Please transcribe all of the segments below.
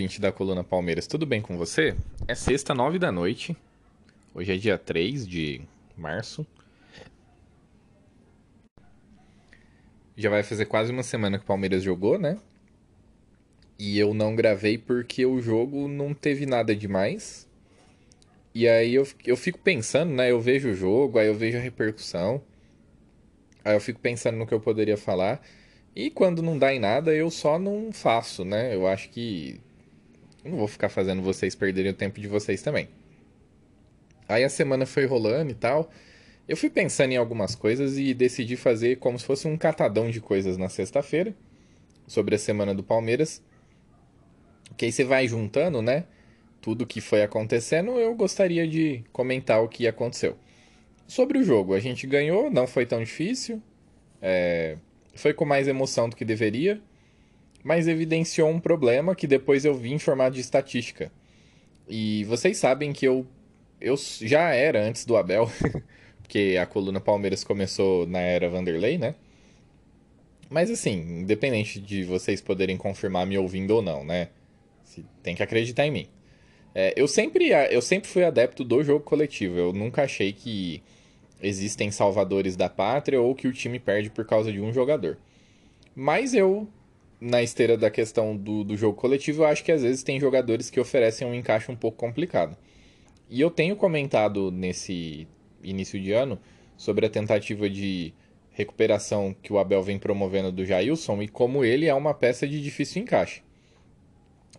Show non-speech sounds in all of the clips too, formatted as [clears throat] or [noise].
ouvinte da Coluna Palmeiras, tudo bem com você? É sexta, nove da noite. Hoje é dia 3 de março. Já vai fazer quase uma semana que o Palmeiras jogou, né? E eu não gravei porque o jogo não teve nada demais. E aí eu, eu fico pensando, né? Eu vejo o jogo, aí eu vejo a repercussão. Aí eu fico pensando no que eu poderia falar. E quando não dá em nada, eu só não faço, né? Eu acho que. Eu não vou ficar fazendo vocês perderem o tempo de vocês também. Aí a semana foi rolando e tal. Eu fui pensando em algumas coisas e decidi fazer como se fosse um catadão de coisas na sexta-feira. Sobre a semana do Palmeiras. Que aí você vai juntando, né? Tudo que foi acontecendo, eu gostaria de comentar o que aconteceu. Sobre o jogo, a gente ganhou, não foi tão difícil. É foi com mais emoção do que deveria, mas evidenciou um problema que depois eu vi em formato de estatística. E vocês sabem que eu, eu já era antes do Abel, [laughs] porque a coluna Palmeiras começou na era Vanderlei, né? Mas assim, independente de vocês poderem confirmar me ouvindo ou não, né? Tem que acreditar em mim. É, eu, sempre, eu sempre fui adepto do jogo coletivo. Eu nunca achei que existem salvadores da pátria ou que o time perde por causa de um jogador. Mas eu, na esteira da questão do, do jogo coletivo, eu acho que às vezes tem jogadores que oferecem um encaixe um pouco complicado. E eu tenho comentado nesse início de ano sobre a tentativa de recuperação que o Abel vem promovendo do Jailson e como ele é uma peça de difícil encaixe.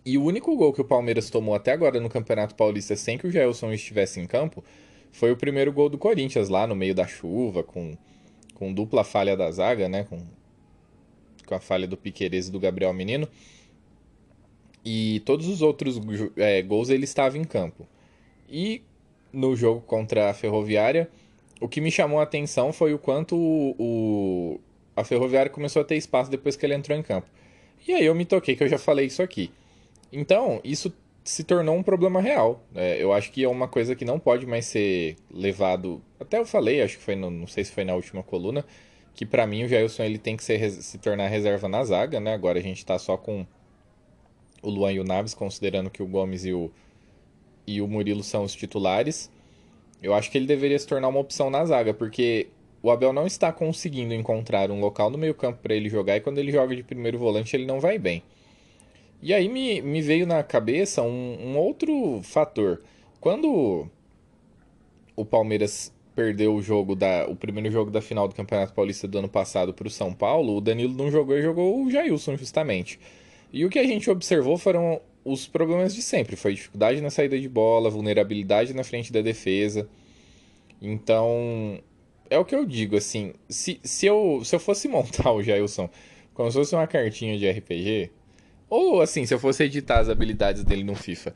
E o único gol que o Palmeiras tomou até agora no Campeonato Paulista sem que o Jailson estivesse em campo foi o primeiro gol do Corinthians lá no meio da chuva, com, com dupla falha da zaga, né? Com, com a falha do Piqueires e do Gabriel Menino. E todos os outros é, gols ele estava em campo. E no jogo contra a Ferroviária, o que me chamou a atenção foi o quanto o, o, a Ferroviária começou a ter espaço depois que ele entrou em campo. E aí eu me toquei que eu já falei isso aqui. Então, isso se tornou um problema real. É, eu acho que é uma coisa que não pode mais ser levado. Até eu falei, acho que foi no, não sei se foi na última coluna, que para mim o Jailson ele tem que ser, se tornar reserva na zaga, né? Agora a gente tá só com o Luan e o Naves, considerando que o Gomes e o, e o Murilo são os titulares. Eu acho que ele deveria se tornar uma opção na zaga, porque o Abel não está conseguindo encontrar um local no meio-campo para ele jogar e quando ele joga de primeiro volante ele não vai bem. E aí me, me veio na cabeça um, um outro fator. Quando o Palmeiras perdeu o jogo da o primeiro jogo da final do Campeonato Paulista do ano passado para o São Paulo, o Danilo não jogou e jogou o Jailson justamente. E o que a gente observou foram os problemas de sempre, foi dificuldade na saída de bola, vulnerabilidade na frente da defesa. Então, é o que eu digo assim, se, se, eu, se eu fosse [laughs] montar o Jailson como se fosse uma cartinha de RPG, ou assim, se eu fosse editar as habilidades dele no FIFA,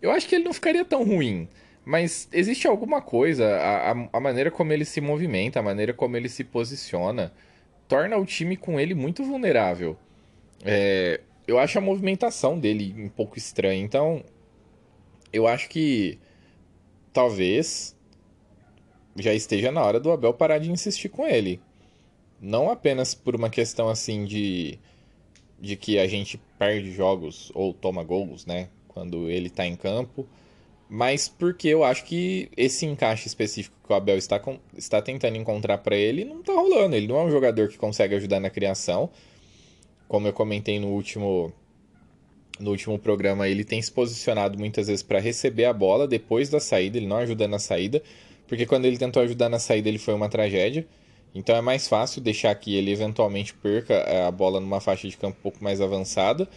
eu acho que ele não ficaria tão ruim. Mas existe alguma coisa, a, a, a, maneira como ele se movimenta, a maneira como ele se posiciona, torna o time com ele muito vulnerável. É, eu acho a movimentação dele um pouco estranha. Então, eu acho que talvez já esteja na hora do Abel parar de insistir com ele. Não apenas por uma questão assim de de que a gente perde jogos ou toma gols, né? Quando ele está em campo. Mas porque eu acho que esse encaixe específico que o Abel está, com, está tentando encontrar para ele não está rolando. Ele não é um jogador que consegue ajudar na criação. Como eu comentei no último, no último programa, ele tem se posicionado muitas vezes para receber a bola depois da saída. Ele não ajuda na saída. Porque quando ele tentou ajudar na saída, ele foi uma tragédia. Então é mais fácil deixar que ele eventualmente perca é, a bola numa faixa de campo um pouco mais avançada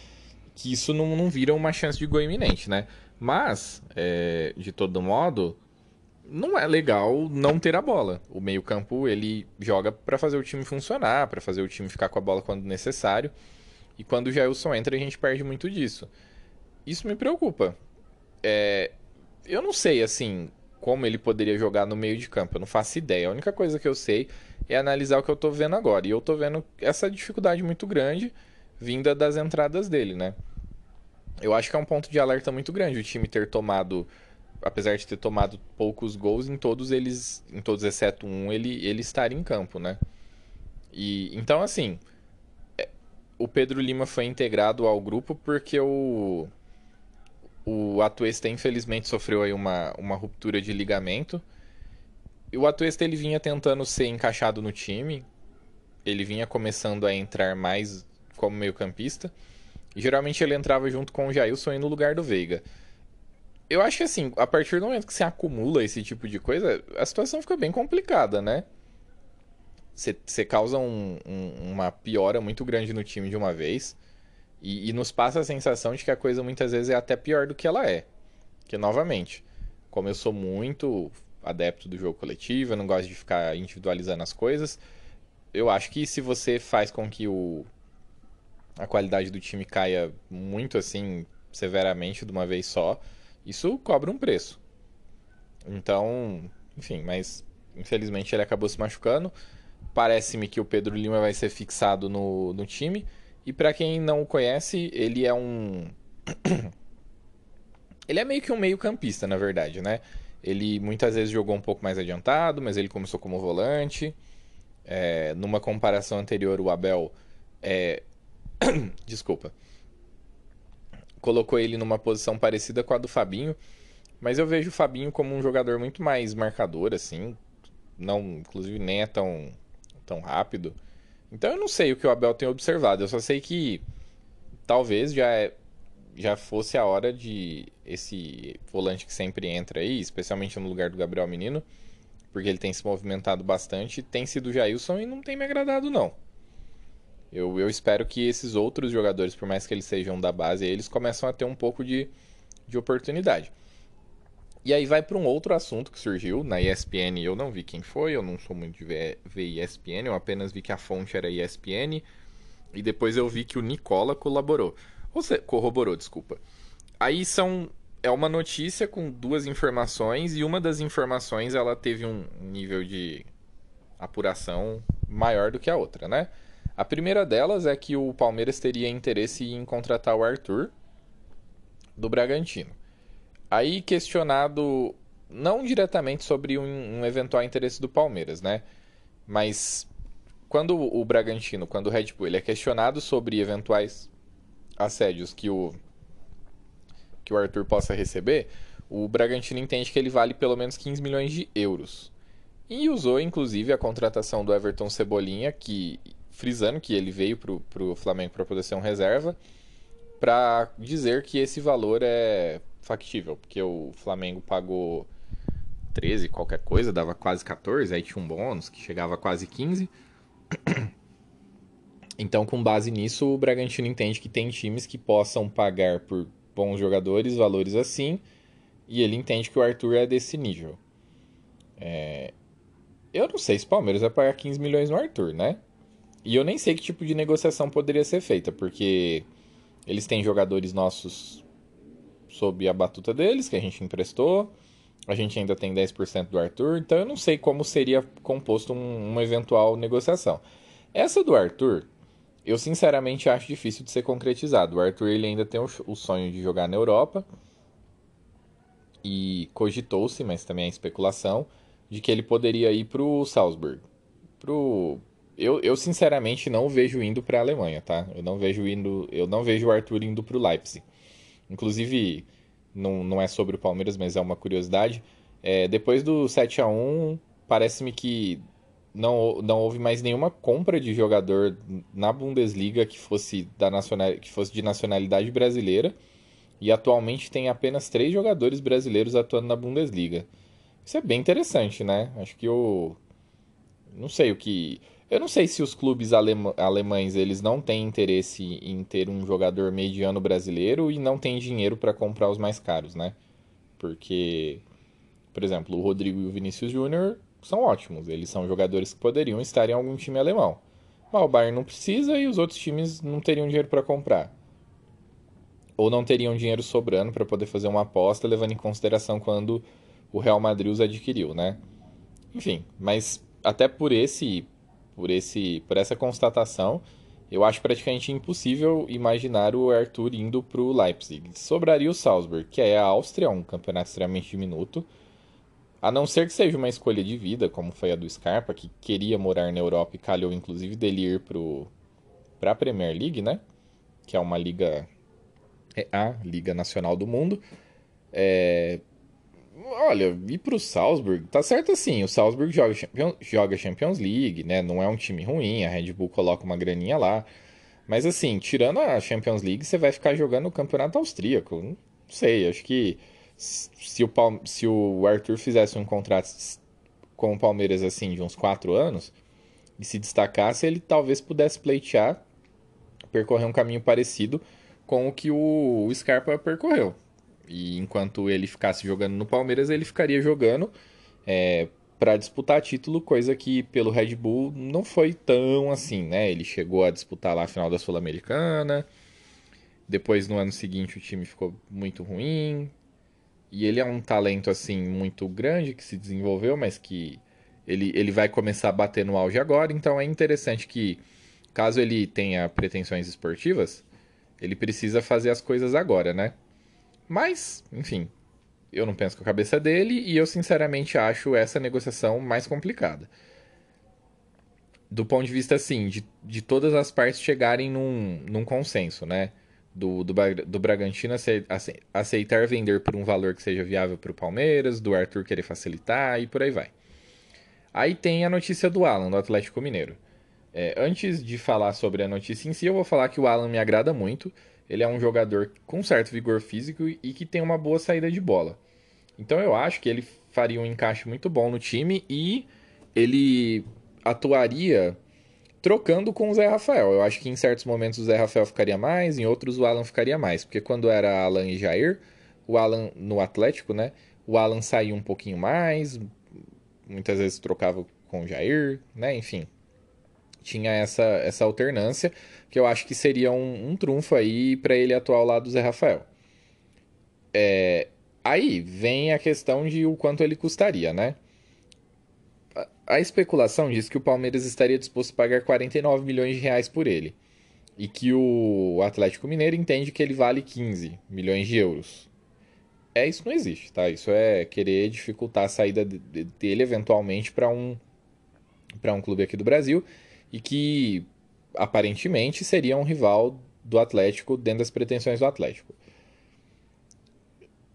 que isso não, não vira uma chance de gol iminente, né? Mas, é, de todo modo, não é legal não ter a bola. O meio-campo ele joga para fazer o time funcionar, para fazer o time ficar com a bola quando necessário. E quando o Jailson entra, a gente perde muito disso. Isso me preocupa. É, eu não sei, assim, como ele poderia jogar no meio de campo. Eu não faço ideia. A única coisa que eu sei é analisar o que eu tô vendo agora. E eu tô vendo essa dificuldade muito grande vinda das entradas dele, né? Eu acho que é um ponto de alerta muito grande o time ter tomado, apesar de ter tomado poucos gols, em todos eles, em todos exceto um, ele, ele estar em campo, né? E então assim, é, o Pedro Lima foi integrado ao grupo porque o o Atuesta infelizmente sofreu aí uma, uma ruptura de ligamento. E o Atuesta ele vinha tentando ser encaixado no time. Ele vinha começando a entrar mais como meio-campista. E geralmente ele entrava junto com o Jailson aí no lugar do Veiga. Eu acho que assim, a partir do momento que se acumula esse tipo de coisa, a situação fica bem complicada, né? Você causa um, um, uma piora muito grande no time de uma vez. E, e, nos passa a sensação de que a coisa muitas vezes é até pior do que ela é. Que, novamente, como eu sou muito adepto do jogo coletivo, eu não gosto de ficar individualizando as coisas, eu acho que se você faz com que o, a qualidade do time caia muito assim, severamente, de uma vez só, isso cobra um preço. Então, enfim, mas infelizmente ele acabou se machucando. Parece-me que o Pedro Lima vai ser fixado no, no time. E para quem não o conhece, ele é um. [coughs] ele é meio que um meio-campista, na verdade, né? Ele muitas vezes jogou um pouco mais adiantado, mas ele começou como volante. É, numa comparação anterior, o Abel. É... [coughs] Desculpa. Colocou ele numa posição parecida com a do Fabinho. Mas eu vejo o Fabinho como um jogador muito mais marcador, assim. Não, inclusive, nem é tão, tão rápido. Então eu não sei o que o Abel tem observado, eu só sei que talvez já é, já fosse a hora de esse volante que sempre entra aí, especialmente no lugar do Gabriel Menino, porque ele tem se movimentado bastante, tem sido o Jailson e não tem me agradado não. Eu, eu espero que esses outros jogadores, por mais que eles sejam da base, eles começam a ter um pouco de, de oportunidade. E aí vai para um outro assunto que surgiu na ESPN. Eu não vi quem foi, eu não sou muito de ver, ver ESPN, eu apenas vi que a fonte era ESPN. E depois eu vi que o Nicola colaborou. Ou seja, corroborou, desculpa. Aí são. É uma notícia com duas informações, e uma das informações ela teve um nível de apuração maior do que a outra, né? A primeira delas é que o Palmeiras teria interesse em contratar o Arthur do Bragantino. Aí questionado não diretamente sobre um, um, eventual interesse do Palmeiras, né? Mas quando o Bragantino, quando o Red Bull, ele é questionado sobre eventuais assédios que o que o Arthur possa receber, o Bragantino entende que ele vale pelo menos 15 milhões de euros. E usou inclusive a contratação do Everton Cebolinha, que frisando que ele veio para o Flamengo para poder ser um reserva, para dizer que esse valor é factível, porque o Flamengo pagou 13, qualquer coisa, dava quase 14, aí tinha um bônus que chegava a quase 15. [clears throat] Então, com base nisso, o Bragantino entende que tem times que possam pagar por bons jogadores valores assim, e ele entende que o Arthur é desse nível. É... Eu não sei se o Palmeiras vai pagar 15 milhões no Arthur, né? E eu nem sei que tipo de negociação poderia ser feita, porque eles têm jogadores nossos sob a batuta deles, que a gente emprestou. A gente ainda tem 10% do Arthur, então eu não sei como seria composto um, uma eventual negociação. Essa do Arthur, eu sinceramente acho difícil de ser concretizado. O Arthur ele ainda tem o, o sonho de jogar na Europa. E cogitou-se, mas também é especulação, de que ele poderia ir para o Salzburg. Pro... Eu, eu sinceramente não vejo indo para a Alemanha, tá? Eu não vejo indo, eu não vejo o Arthur indo para o Leipzig. Inclusive, não, não é sobre o Palmeiras, mas é uma curiosidade. É, depois do 7 a 1 parece-me que não, não houve mais nenhuma compra de jogador na Bundesliga que fosse, da nacional, que fosse de nacionalidade brasileira. E atualmente tem apenas três jogadores brasileiros atuando na Bundesliga. Isso é bem interessante, né? Acho que o. Não sei o que. Eu não sei se os clubes alema, alemães eles não têm interesse em ter um jogador mediano brasileiro e não têm dinheiro para comprar os mais caros, né? Porque, por exemplo, o Rodrigo e o Vinícius Júnior são ótimos. Eles são jogadores que poderiam estar em algum time alemão. Mas o Bayern não precisa e os outros times não teriam dinheiro para comprar. Ou não teriam dinheiro sobrando para poder fazer uma aposta, levando em consideração quando o Real Madrid os adquiriu, né? Enfim, mas até por esse por esse por essa constatação, eu acho praticamente impossível imaginar o Arthur indo para o Leipzig. Sobraria o Salzburg, que é a Áustria, um campeonato extremamente diminuto. A não ser que seja uma escolha de vida, como foi a do Scarpa, que queria morar na Europa e calhou inclusive dele ir para a Premier League, né? Que é uma liga. É a Liga Nacional do Mundo. É, Olha, ir pro Salzburg, tá certo assim, o Salzburg joga, Champions, joga Champions League, né? Não é um time ruim, a Red Bull coloca uma graninha lá. Mas assim, tirando a Champions League, você vai ficar jogando o Campeonato Austríaco. Não sei, acho que se o, se o Arthur fizesse um contrato com o Palmeiras assim de uns 4 anos e se destacasse, ele talvez pudesse pleitear, percorrer um caminho parecido com o que o Scarpa percorreu. E enquanto ele ficasse jogando no Palmeiras, ele ficaria jogando é, para disputar título, coisa que pelo Red Bull não foi tão assim, né? Ele chegou a disputar lá a final da Sul-Americana. Depois, no ano seguinte, o time ficou muito ruim. E ele é um talento, assim, muito grande que se desenvolveu, mas que ele, ele vai começar a bater no auge agora. Então é interessante que, caso ele tenha pretensões esportivas, ele precisa fazer as coisas agora, né? Mas, enfim, eu não penso com a cabeça dele e eu sinceramente acho essa negociação mais complicada. Do ponto de vista, assim, de, de todas as partes chegarem num, num consenso, né? Do, do, do Bragantino aceitar vender por um valor que seja viável para o Palmeiras, do Arthur querer facilitar e por aí vai. Aí tem a notícia do Alan, do Atlético Mineiro. É, antes de falar sobre a notícia em si, eu vou falar que o Alan me agrada muito ele é um jogador com certo vigor físico e que tem uma boa saída de bola. Então eu acho que ele faria um encaixe muito bom no time e ele atuaria trocando com o Zé Rafael. Eu acho que em certos momentos o Zé Rafael ficaria mais, em outros o Alan ficaria mais. Porque quando era Alan e Jair, o Alan no Atlético, né? O Alan saía um pouquinho mais, muitas vezes trocava com o Jair, né? Enfim tinha essa, essa alternância, que eu acho que seria um, um trunfo aí para ele atuar ao lado do Zé Rafael. É, aí vem a questão de o quanto ele custaria, né? A, a especulação diz que o Palmeiras estaria disposto a pagar 49 milhões de reais por ele. E que o Atlético Mineiro entende que ele vale 15 milhões de euros. É, isso não existe, tá? Isso é querer dificultar a saída dele eventualmente para um para um clube aqui do Brasil e que aparentemente seria um rival do Atlético dentro das pretensões do Atlético.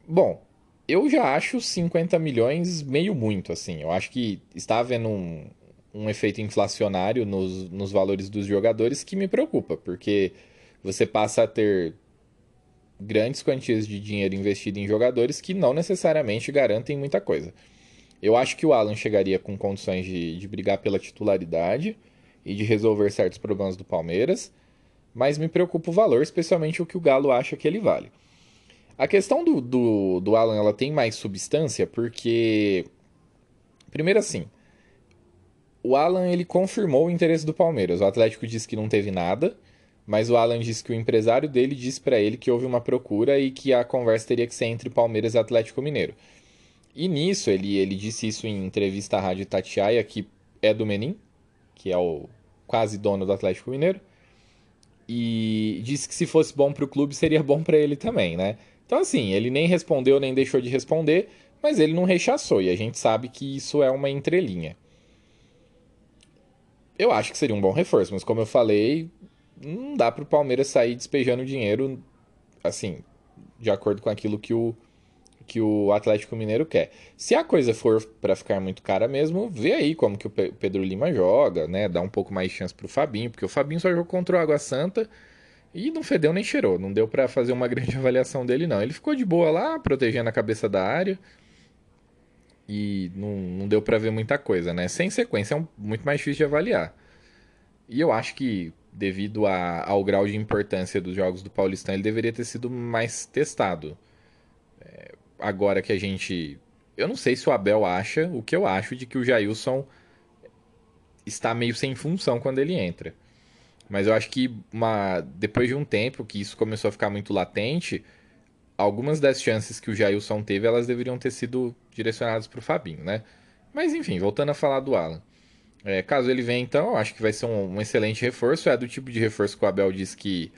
Bom, eu já acho 50 milhões meio muito, assim. Eu acho que está havendo um, um efeito inflacionário nos, nos valores dos jogadores que me preocupa, porque você passa a ter grandes quantias de dinheiro investido em jogadores que não necessariamente garantem muita coisa. Eu acho que o Alan chegaria com condições de, de brigar pela titularidade e de resolver certos problemas do Palmeiras, mas me preocupa o valor, especialmente o que o Galo acha que ele vale. A questão do, do, do Alan ela tem mais substância porque, primeiro assim, o Alan ele confirmou o interesse do Palmeiras. O Atlético disse que não teve nada, mas o Alan disse que o empresário dele disse para ele que houve uma procura e que a conversa teria que ser entre Palmeiras e Atlético Mineiro. E nisso, ele, ele disse isso em entrevista à Rádio Tatiaia, que é do Menin, que é o quase dono do Atlético Mineiro, e disse que se fosse bom para o clube seria bom para ele também, né? Então assim, ele nem respondeu nem deixou de responder, mas ele não rechaçou e a gente sabe que isso é uma entrelinha. Eu acho que seria um bom reforço, mas como eu falei, não dá para o Palmeiras sair despejando dinheiro assim, de acordo com aquilo que o que o Atlético Mineiro quer. Se a coisa for para ficar muito cara mesmo, vê aí como que o Pedro Lima joga, né? Dá um pouco mais de chance pro Fabinho, porque o Fabinho só jogou contra o Água Santa e não fedeu nem cheirou. Não deu para fazer uma [laughs] grande avaliação dele, não. Ele ficou de boa lá, protegendo a cabeça da área. E não, não deu para ver muita coisa, né? Sem sequência é um, muito mais difícil de avaliar. E eu acho que, devido a, ao grau de importância dos jogos do Paulistão, ele deveria ter sido mais testado. Agora que a gente. Eu não sei se o Abel acha o que eu acho de que o Jailson está meio sem função quando ele entra. Mas eu acho que uma, depois de um tempo que isso começou a ficar muito latente, algumas das chances que o Jailson teve, elas deveriam ter sido direcionadas para o Fabinho, né? Mas enfim, voltando a falar do Alan. É, caso ele venha, então, acho que vai ser um, um, excelente reforço. É do tipo de reforço que o Abel disse que,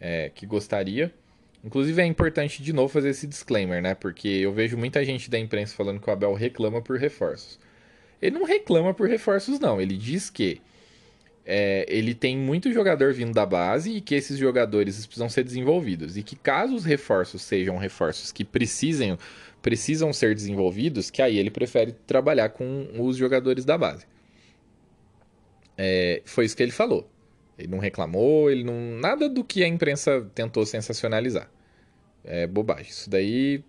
é, que gostaria. Inclusive é importante de novo fazer esse disclaimer, né? Porque eu vejo muita gente da imprensa falando que o Abel reclama por reforços. Ele não reclama por reforços, não. Ele diz que é, ele tem muito jogador vindo da base e que esses jogadores precisam ser desenvolvidos. E que caso os reforços sejam reforços que precisem, precisam ser desenvolvidos, que aí ele prefere trabalhar com os jogadores da base. É, foi isso que ele falou. Ele não reclamou, ele não. Nada do que a imprensa tentou sensacionalizar. É bobagem. Isso daí.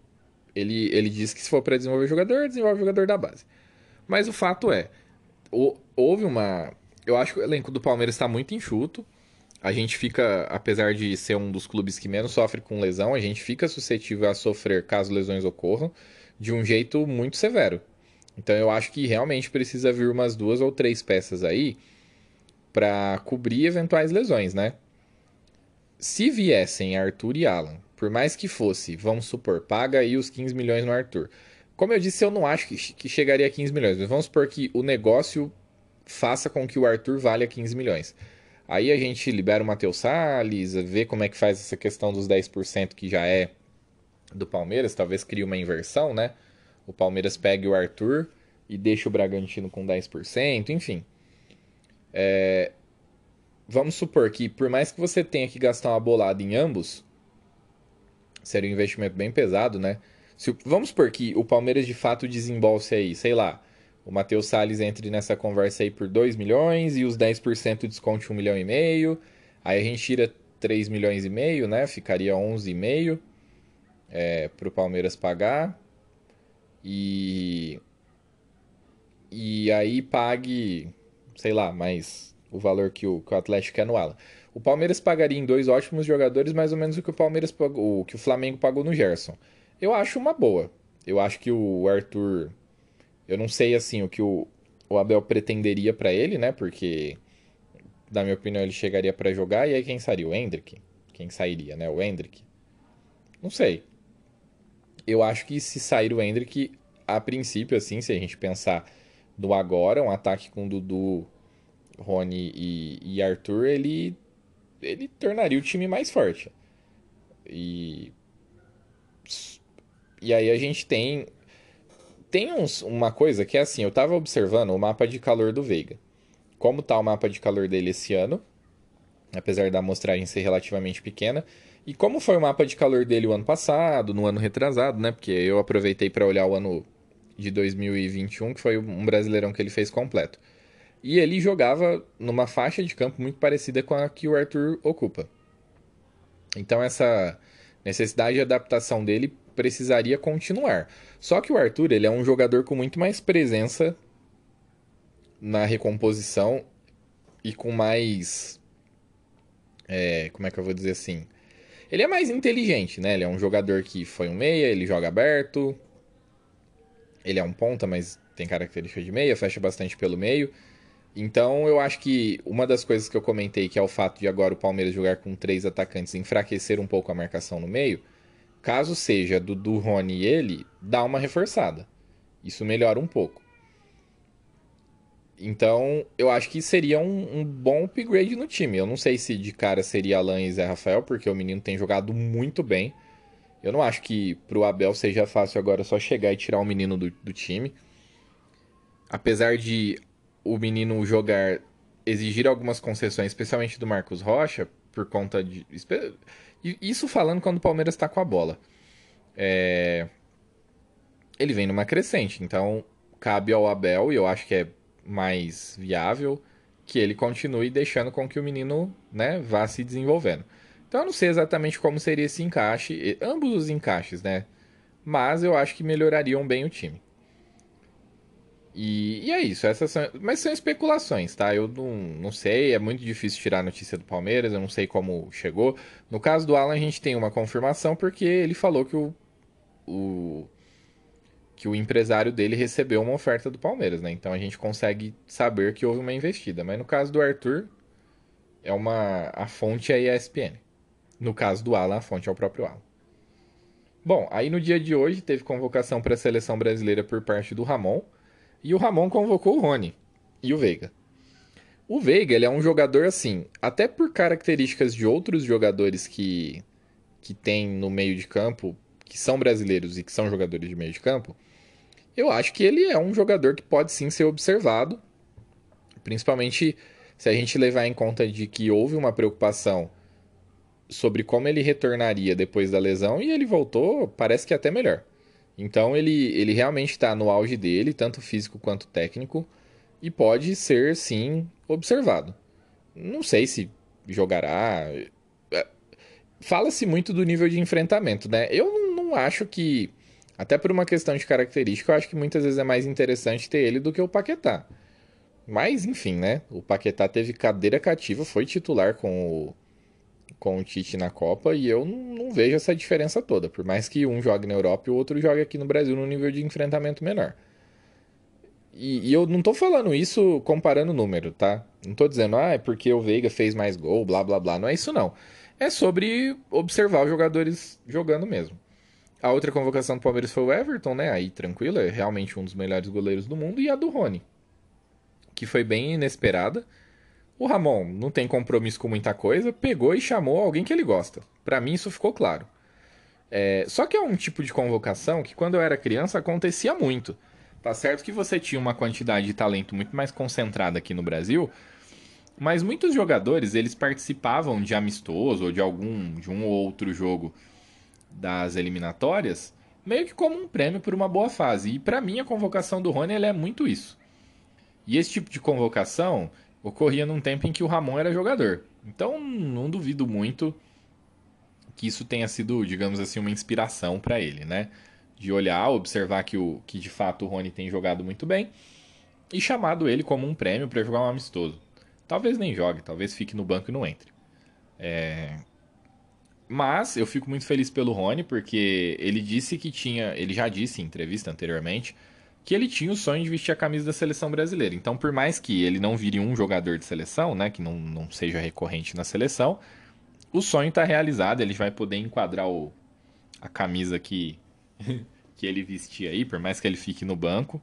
Ele, ele disse que se for para desenvolver jogador, desenvolve jogador da base. Mas o fato é. Houve uma eu acho que o elenco do Palmeiras está muito enxuto. A gente fica, apesar de ser um dos clubes que menos sofre com lesão, a gente fica suscetível a sofrer caso lesões ocorram de um jeito muito severo. Então eu acho que realmente precisa vir umas duas ou três peças aí para cobrir eventuais lesões, né? Se viessem Arthur e Alan, por mais que fosse, vamos supor, paga aí os 15 milhões no Arthur. Como eu disse, eu não acho que, que chegaria a 15 milhões, mas vamos supor que o negócio faça com que o Arthur valha 15 milhões. Aí a gente libera o Matheus Salles, vê como é que faz essa questão dos 10% que já é do Palmeiras, talvez crie uma inversão, né? O Palmeiras pegue o Arthur e deixa o Bragantino com 10%, enfim. É... Vamos supor que, por mais que você tenha que gastar uma bolada em ambos, seria um investimento bem pesado, né? Se, vamos supor que o Palmeiras de fato desembolse aí, sei lá, o Matheus Salles entre nessa conversa aí por 2 milhões e os 10% desconte 1 milhão e meio. Aí a gente tira 3 milhões e meio, né? Ficaria 11,5 é, para o Palmeiras pagar. E, e aí pague, sei lá, mais o valor que o, que o Atlético quer no Ala. O Palmeiras pagaria em dois ótimos jogadores mais ou menos o que o Palmeiras pagou, o que o Flamengo pagou no Gerson. Eu acho uma boa. Eu acho que o Arthur eu não sei, assim, o que o, o Abel pretenderia para ele, né? Porque, na minha opinião, ele chegaria para jogar. E aí quem sairia? O Hendrick? Quem sairia, né? O Hendrick? Não sei. Eu acho que se sair o Hendrick, a princípio, assim, se a gente pensar no agora, um ataque com Dudu, Rony e, e Arthur, ele, ele tornaria o time mais forte. E, e aí a gente tem tem uns, uma coisa que é assim, eu estava observando o mapa de calor do Veiga. Como tá o mapa de calor dele esse ano, apesar da amostragem ser relativamente pequena, e como foi o mapa de calor dele o ano passado, no ano retrasado, né? Porque eu aproveitei para olhar o ano de 2021, que foi um brasileirão que ele fez completo. E ele jogava numa faixa de campo muito parecida com a que o Arthur ocupa. Então essa necessidade de adaptação dele precisaria continuar. Só que o Arthur ele é um jogador com muito mais presença na recomposição e com mais. É, como é que eu vou dizer assim? Ele é mais inteligente, né? Ele é um jogador que foi um meia, ele joga aberto. Ele é um ponta, mas tem característica de meia, fecha bastante pelo meio. Então eu acho que uma das coisas que eu comentei, que é o fato de agora o Palmeiras jogar com três atacantes enfraquecer um pouco a marcação no meio, Caso seja do, do Rony e ele, dá uma reforçada. Isso melhora um pouco. Então, eu acho que seria um, um, bom upgrade no time. Eu não sei se de cara seria Alan e Zé Rafael, porque o menino tem jogado muito bem. Eu não acho que pro Abel seja fácil agora só chegar e tirar o menino do, do time. Apesar de o menino jogar, exigir algumas concessões, especialmente do Marcos Rocha, por conta de. Isso falando quando o Palmeiras está com a bola. É... Ele vem numa crescente, então cabe ao Abel, e eu acho que é mais viável, que ele continue deixando com que o menino né, vá se desenvolvendo. Então eu não sei exatamente como seria esse encaixe, ambos os encaixes, né? Mas eu acho que melhorariam bem o time. E, e é isso, essas são, mas são especulações, tá? Eu não, não sei, é muito difícil tirar a notícia do Palmeiras, eu não sei como chegou. No caso do Alan, a gente tem uma confirmação porque ele falou que o, o que o empresário dele recebeu uma oferta do Palmeiras, né? Então a gente consegue saber que houve uma investida. Mas no caso do Arthur, é uma a fonte é a ESPN. No caso do Alan, a fonte é o próprio Alan. Bom, aí no dia de hoje teve convocação para a seleção brasileira por parte do Ramon. E o Ramon convocou o Rony e o Veiga. O Veiga ele é um jogador assim, até por características de outros jogadores que, que tem no meio de campo, que são brasileiros e que são jogadores de meio de campo, eu acho que ele é um jogador que pode sim ser observado, principalmente se a gente levar em conta de que houve uma preocupação sobre como ele retornaria depois da lesão e ele voltou, parece que até melhor. Então ele, ele realmente está no auge dele, tanto físico quanto técnico, e pode ser sim observado. Não sei se jogará. Fala-se muito do nível de enfrentamento, né? Eu não, não acho que, até por uma questão de característica, eu acho que muitas vezes é mais interessante ter ele do que o Paquetá. Mas, enfim, né? O Paquetá teve cadeira cativa, foi titular com o, com o Tite na Copa e eu não, vejo essa diferença toda. Por mais que um jogue na Europa e o outro jogue aqui no Brasil no nível de enfrentamento menor. E, e eu não tô falando isso comparando número, tá? Não tô dizendo, ah, é porque o Veiga fez mais gol, blá blá blá. Não é isso não. É sobre observar os jogadores jogando mesmo. A outra convocação do Palmeiras foi o Everton, né? Aí tranquilo, é realmente um dos melhores goleiros do mundo. E a do Rony, que foi bem inesperada o Ramon não tem compromisso com muita coisa, pegou e chamou alguém que ele gosta. Para mim isso ficou claro. É, só que é um tipo de convocação que quando eu era criança acontecia muito. Tá certo que você tinha uma quantidade de talento muito mais concentrada aqui no Brasil, mas muitos jogadores eles participavam de amistoso ou de algum de um ou outro jogo das eliminatórias, meio que como um prêmio por uma boa fase. E para mim a convocação do Rony é muito isso. E esse tipo de convocação ocorria num tempo em que o Ramon era jogador. Então não duvido muito que isso tenha sido, digamos assim, uma inspiração para ele, né? De olhar, observar que, o, que de fato o Rony tem jogado muito bem e chamado ele como um prêmio para jogar um amistoso. Talvez nem jogue, talvez fique no banco e não entre. É... Mas eu fico muito feliz pelo Rony porque ele disse que tinha, ele já disse em entrevista anteriormente que ele tinha o sonho de vestir a camisa da seleção brasileira. Então, por mais que ele não vire um jogador de seleção, né, que não, não seja recorrente na seleção, o sonho está realizado. Ele vai poder enquadrar o, a camisa que, [laughs] que ele vestia aí, por mais que ele fique no banco.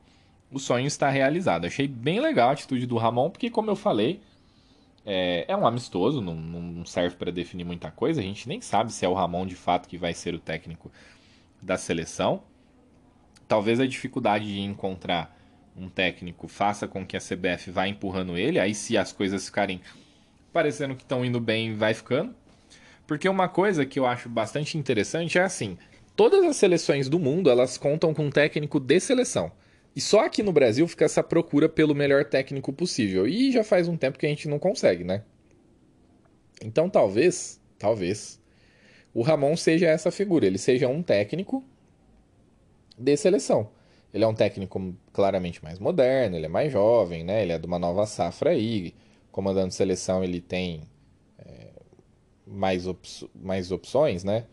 O sonho está realizado. Achei bem legal a atitude do Ramon, porque, como eu falei, é, é um amistoso, não, não serve para definir muita coisa. A gente nem sabe se é o Ramon de fato que vai ser o técnico da seleção talvez a dificuldade de encontrar um técnico faça com que a CBF vá empurrando ele, aí se as coisas ficarem parecendo que estão indo bem, vai ficando. Porque uma coisa que eu acho bastante interessante é assim, todas as seleções do mundo, elas contam com um técnico de seleção. E só aqui no Brasil fica essa procura pelo melhor técnico possível. E já faz um tempo que a gente não consegue, né? Então talvez, talvez, o Ramon seja essa figura. Ele seja um técnico de seleção. Ele é um técnico claramente mais moderno, ele é mais jovem, né? Ele é de uma nova safra aí. Comandando seleção, ele tem é, mais, op mais opções, né?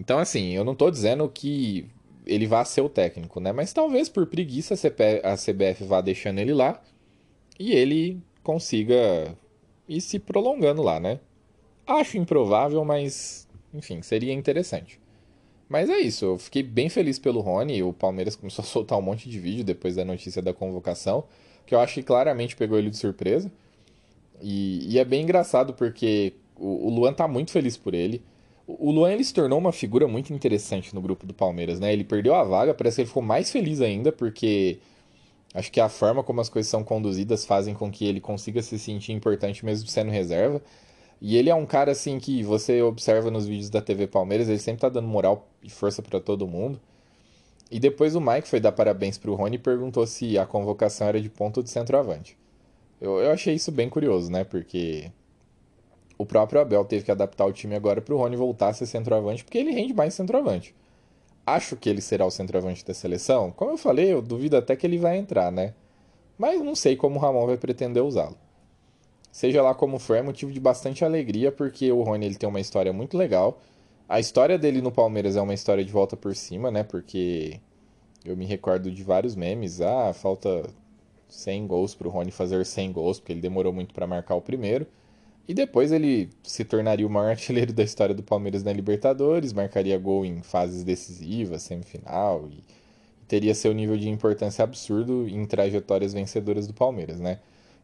Então, assim, eu não estou dizendo que ele vá ser o técnico, né? Mas talvez por preguiça a CBF vá deixando ele lá e ele consiga ir se prolongando lá, né? Acho improvável, mas enfim, seria interessante. Mas é isso, eu fiquei bem feliz pelo Rony. O Palmeiras [laughs] começou a soltar um monte de vídeo depois da notícia da convocação, que eu acho que claramente pegou ele de surpresa. E, e é bem engraçado porque o, o, Luan tá muito feliz por ele. O, o Luan ele se tornou uma figura muito interessante no grupo do Palmeiras, né? Ele perdeu a vaga, parece que ele ficou mais feliz ainda, porque acho que a forma como as coisas são conduzidas fazem com que ele consiga se sentir importante mesmo sendo reserva. E ele é um cara assim que você observa nos vídeos da TV Palmeiras, ele sempre tá dando moral e força para todo mundo. E depois o Mike foi dar parabéns pro Rony e perguntou se a convocação era de ponto de centroavante. Eu, eu achei isso bem curioso, né? Porque o próprio Abel teve que adaptar o time agora pro Rony voltar a ser centroavante, porque ele rende mais centroavante. acho que ele será o centroavante da seleção. Como eu falei, eu duvido até que ele vai entrar, né? Mas não sei como o Ramon vai pretender usá-lo. Seja lá como for, é motivo de bastante alegria, porque o Rony ele tem uma história muito legal. A história dele no Palmeiras é uma história de volta por cima, né? Porque eu me recordo de vários memes. Ah, falta 100 gols para o Rony fazer 100 gols, porque ele demorou muito para marcar o primeiro. E depois ele se tornaria o maior [laughs] artilheiro da história do Palmeiras na Libertadores, marcaria gol em fases decisivas, semifinal, e teria seu nível de importância absurdo em trajetórias vencedoras do Palmeiras, né?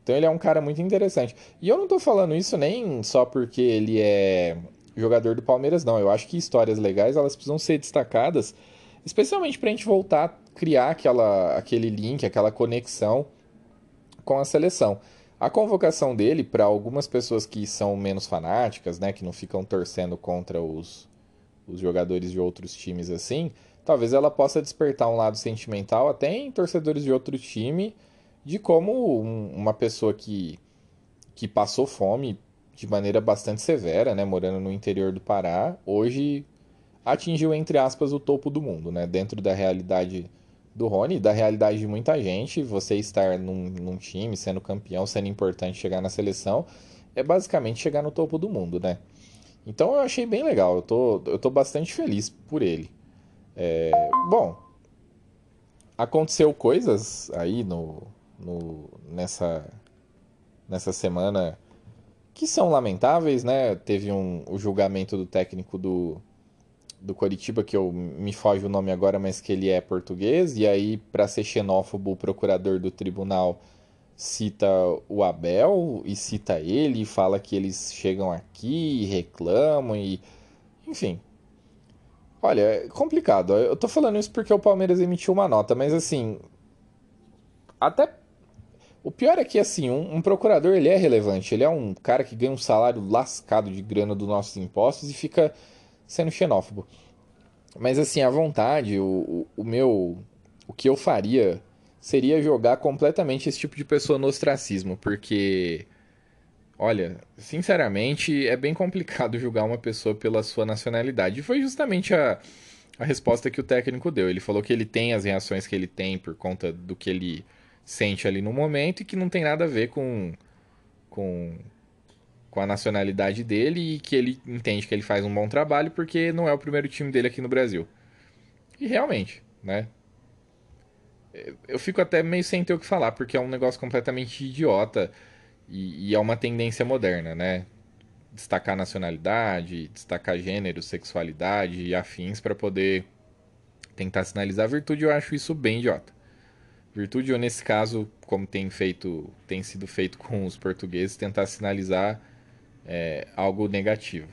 Então ele é um cara muito interessante. E eu não tô falando isso nem só porque ele é jogador do Palmeiras, não. Eu acho que histórias legais elas precisam ser destacadas, especialmente pra gente voltar a criar aquela, aquele link, aquela conexão com a seleção. A convocação dele, para algumas pessoas que são menos fanáticas, né, que não ficam torcendo contra os, os jogadores de outros times assim, talvez ela possa despertar um lado sentimental até em torcedores de outro time, de como um, uma pessoa que, que passou fome de maneira bastante severa, né, morando no interior do Pará, hoje atingiu, entre aspas, o topo do mundo, né, dentro da realidade do Rony, da realidade de muita gente, você estar num, num, time, sendo campeão, sendo importante chegar na seleção, é basicamente chegar no topo do mundo, né? Então eu achei bem legal, eu tô, eu tô bastante feliz por ele. É, bom, aconteceu coisas aí no, no, nessa, nessa semana que são lamentáveis, né? Teve um, o julgamento do técnico do, do Coritiba, que eu me foge o nome agora, mas que ele é português, e aí, para ser xenófobo, o procurador do tribunal cita o Abel e cita ele, e fala que eles chegam aqui e reclamam, e. Enfim. Olha, é complicado. Eu tô falando isso porque o Palmeiras emitiu uma nota, mas assim. Até. O pior é que, assim, um, um procurador ele é relevante. Ele é um cara que ganha um salário lascado de grana dos nossos impostos e fica sendo xenófobo. Mas assim, à vontade, o, o, o meu. O que eu faria seria jogar completamente esse tipo de pessoa no ostracismo, porque. Olha, sinceramente, é bem complicado [laughs] julgar uma pessoa pela sua nacionalidade. E foi justamente a, a resposta que o técnico deu. Ele falou que ele tem as reações que ele tem por conta do que ele sente ali no momento e que não tem nada a ver com, com com a nacionalidade dele e que ele entende que ele faz um bom trabalho porque não é o primeiro time dele aqui no Brasil. E realmente, né? Eu fico até meio sem ter o que falar, porque é um negócio completamente idiota e, e é uma tendência moderna, né? Destacar nacionalidade, destacar gênero, sexualidade e afins para poder tentar sinalizar virtude, eu acho isso bem idiota. Virtude, ou nesse caso, como tem feito, tem sido feito [laughs] com os portugueses, tentar sinalizar é, algo negativo.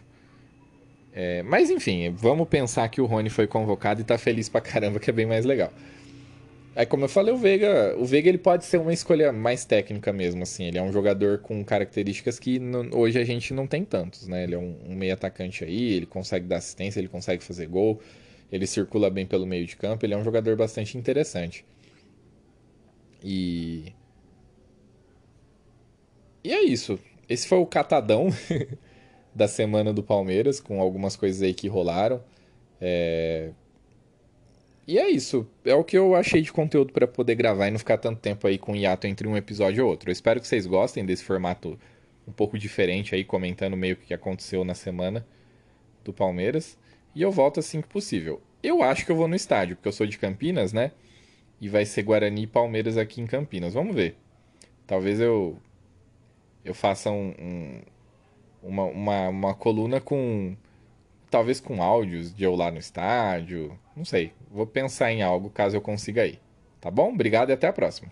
É, mas enfim, vamos pensar que o Rony foi convocado e tá feliz pra caramba, que é bem mais legal. Aí, como eu falei, o Veiga, o Veiga ele pode ser uma escolha mais técnica mesmo, assim. Ele é um jogador com características que no, hoje a gente não tem tantos, né? Ele é um, um meio atacante aí, ele consegue dar assistência, ele consegue fazer gol, ele circula bem pelo meio de campo, ele é um jogador bastante interessante. E. E é isso esse foi o catadão [laughs] da semana do Palmeiras, com algumas coisas aí que rolaram. É... E é isso. É o que eu achei de conteúdo para poder gravar e não ficar tanto tempo aí com hiato entre um episódio e outro. Eu espero que vocês gostem desse formato um pouco diferente aí, comentando meio que aconteceu na semana do Palmeiras. E eu volto assim que possível. Eu acho que eu vou no estádio, porque eu sou de Campinas, né? E vai ser Guarani e Palmeiras aqui em Campinas. Vamos ver. Talvez eu eu faça um, um, uma, uma, uma coluna com. Talvez com áudios de eu lá no estádio. Não sei. Vou pensar em algo caso eu consiga ir. Tá bom? Obrigado e até a próxima.